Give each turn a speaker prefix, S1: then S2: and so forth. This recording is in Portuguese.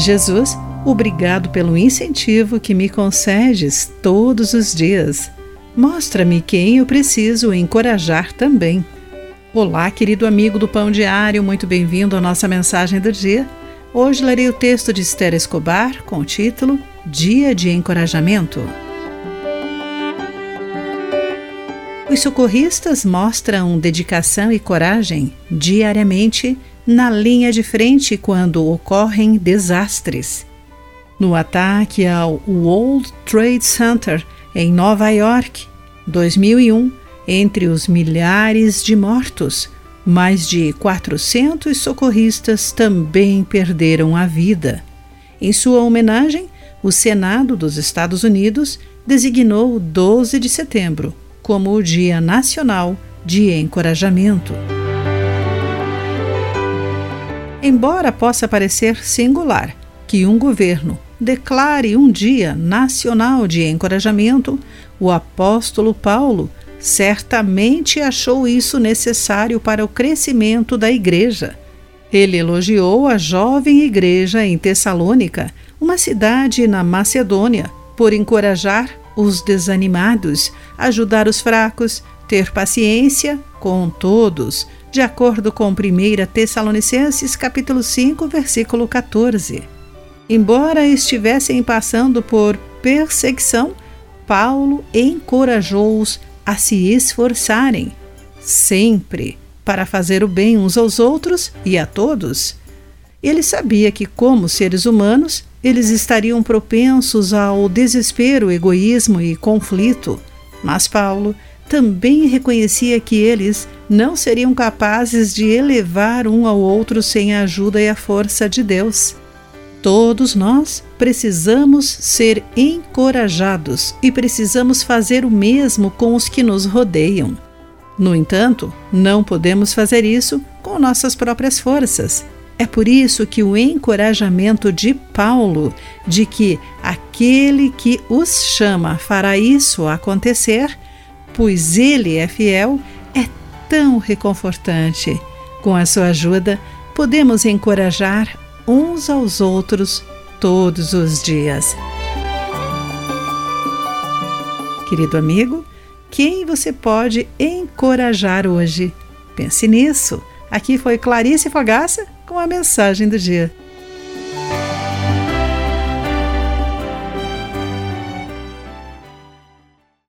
S1: Jesus, obrigado pelo incentivo que me concedes todos os dias. Mostra-me quem eu preciso encorajar também. Olá, querido amigo do Pão Diário, muito bem-vindo à nossa mensagem do dia. Hoje lerei o texto de Esther Escobar com o título Dia de Encorajamento. Os socorristas mostram dedicação e coragem diariamente na linha de frente quando ocorrem desastres. No ataque ao World Trade Center em Nova York, 2001, entre os milhares de mortos, mais de 400 socorristas também perderam a vida. Em sua homenagem, o Senado dos Estados Unidos designou 12 de setembro como o Dia Nacional de Encorajamento. Embora possa parecer singular que um governo declare um Dia Nacional de Encorajamento, o apóstolo Paulo certamente achou isso necessário para o crescimento da igreja. Ele elogiou a jovem igreja em Tessalônica, uma cidade na Macedônia, por encorajar os desanimados, ajudar os fracos, ter paciência com todos, de acordo com 1 Tessalonicenses capítulo 5, versículo 14. Embora estivessem passando por perseguição, Paulo encorajou-os a se esforçarem, sempre, para fazer o bem uns aos outros e a todos. Ele sabia que, como seres humanos, eles estariam propensos ao desespero, egoísmo e conflito. Mas Paulo também reconhecia que eles não seriam capazes de elevar um ao outro sem a ajuda e a força de Deus. Todos nós precisamos ser encorajados e precisamos fazer o mesmo com os que nos rodeiam. No entanto, não podemos fazer isso com nossas próprias forças. É por isso que o encorajamento de Paulo de que aquele que os chama fará isso acontecer, pois ele é fiel, tão reconfortante. Com a sua ajuda, podemos encorajar uns aos outros todos os dias. Querido amigo, quem você pode encorajar hoje? Pense nisso. Aqui foi Clarice Fogaça com a mensagem do dia.